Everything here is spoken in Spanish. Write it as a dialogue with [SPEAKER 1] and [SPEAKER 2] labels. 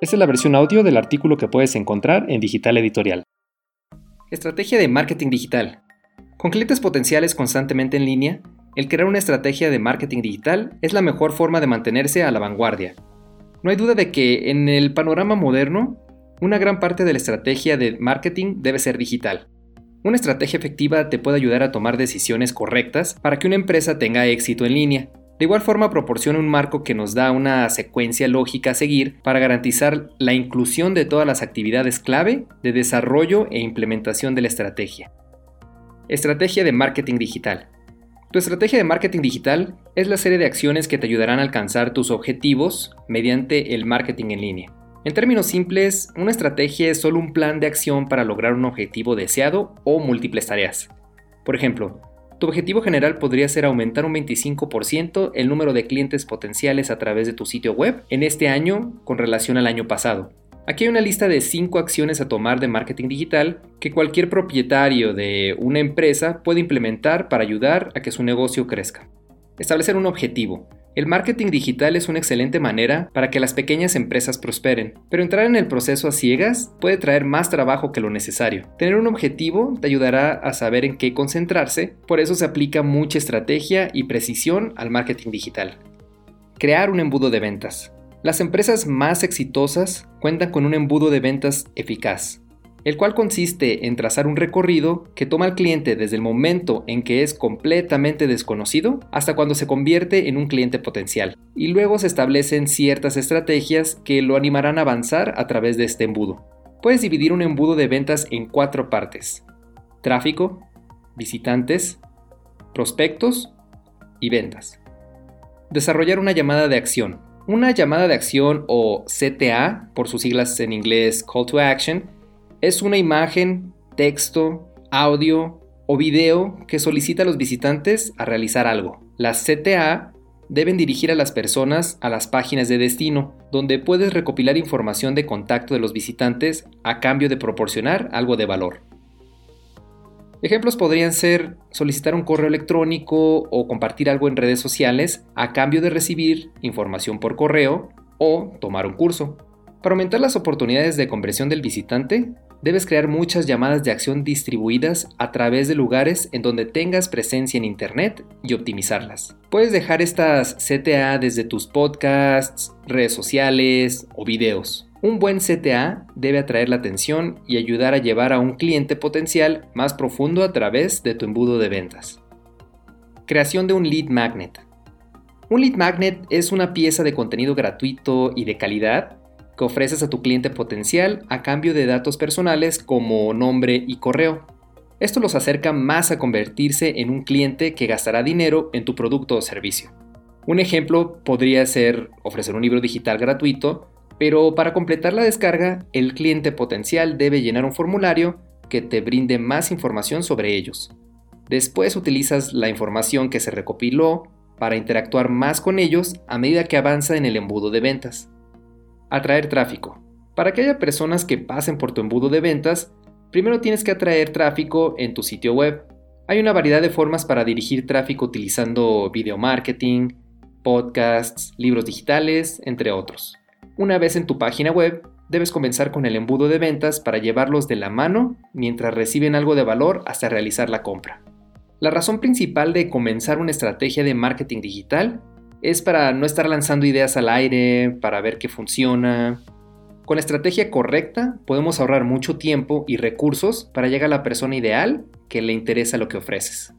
[SPEAKER 1] Esta es la versión audio del artículo que puedes encontrar en Digital Editorial.
[SPEAKER 2] Estrategia de marketing digital. Con clientes potenciales constantemente en línea, el crear una estrategia de marketing digital es la mejor forma de mantenerse a la vanguardia. No hay duda de que en el panorama moderno, una gran parte de la estrategia de marketing debe ser digital. Una estrategia efectiva te puede ayudar a tomar decisiones correctas para que una empresa tenga éxito en línea, de igual forma proporciona un marco que nos da una secuencia lógica a seguir para garantizar la inclusión de todas las actividades clave de desarrollo e implementación de la estrategia. Estrategia de marketing digital. Tu estrategia de marketing digital es la serie de acciones que te ayudarán a alcanzar tus objetivos mediante el marketing en línea. En términos simples, una estrategia es solo un plan de acción para lograr un objetivo deseado o múltiples tareas. Por ejemplo, tu objetivo general podría ser aumentar un 25% el número de clientes potenciales a través de tu sitio web en este año con relación al año pasado. Aquí hay una lista de 5 acciones a tomar de marketing digital que cualquier propietario de una empresa puede implementar para ayudar a que su negocio crezca. Establecer un objetivo. El marketing digital es una excelente manera para que las pequeñas empresas prosperen, pero entrar en el proceso a ciegas puede traer más trabajo que lo necesario. Tener un objetivo te ayudará a saber en qué concentrarse, por eso se aplica mucha estrategia y precisión al marketing digital. Crear un embudo de ventas. Las empresas más exitosas cuentan con un embudo de ventas eficaz el cual consiste en trazar un recorrido que toma al cliente desde el momento en que es completamente desconocido hasta cuando se convierte en un cliente potencial, y luego se establecen ciertas estrategias que lo animarán a avanzar a través de este embudo. Puedes dividir un embudo de ventas en cuatro partes. Tráfico, visitantes, prospectos y ventas. Desarrollar una llamada de acción. Una llamada de acción o CTA, por sus siglas en inglés Call to Action, es una imagen, texto, audio o video que solicita a los visitantes a realizar algo. Las CTA deben dirigir a las personas a las páginas de destino, donde puedes recopilar información de contacto de los visitantes a cambio de proporcionar algo de valor. Ejemplos podrían ser solicitar un correo electrónico o compartir algo en redes sociales a cambio de recibir información por correo o tomar un curso. Para aumentar las oportunidades de conversión del visitante, debes crear muchas llamadas de acción distribuidas a través de lugares en donde tengas presencia en Internet y optimizarlas. Puedes dejar estas CTA desde tus podcasts, redes sociales o videos. Un buen CTA debe atraer la atención y ayudar a llevar a un cliente potencial más profundo a través de tu embudo de ventas. Creación de un lead magnet. Un lead magnet es una pieza de contenido gratuito y de calidad que ofreces a tu cliente potencial a cambio de datos personales como nombre y correo. Esto los acerca más a convertirse en un cliente que gastará dinero en tu producto o servicio. Un ejemplo podría ser ofrecer un libro digital gratuito, pero para completar la descarga, el cliente potencial debe llenar un formulario que te brinde más información sobre ellos. Después utilizas la información que se recopiló para interactuar más con ellos a medida que avanza en el embudo de ventas. Atraer tráfico. Para que haya personas que pasen por tu embudo de ventas, primero tienes que atraer tráfico en tu sitio web. Hay una variedad de formas para dirigir tráfico utilizando video marketing, podcasts, libros digitales, entre otros. Una vez en tu página web, debes comenzar con el embudo de ventas para llevarlos de la mano mientras reciben algo de valor hasta realizar la compra. La razón principal de comenzar una estrategia de marketing digital es para no estar lanzando ideas al aire, para ver qué funciona. Con la estrategia correcta podemos ahorrar mucho tiempo y recursos para llegar a la persona ideal que le interesa lo que ofreces.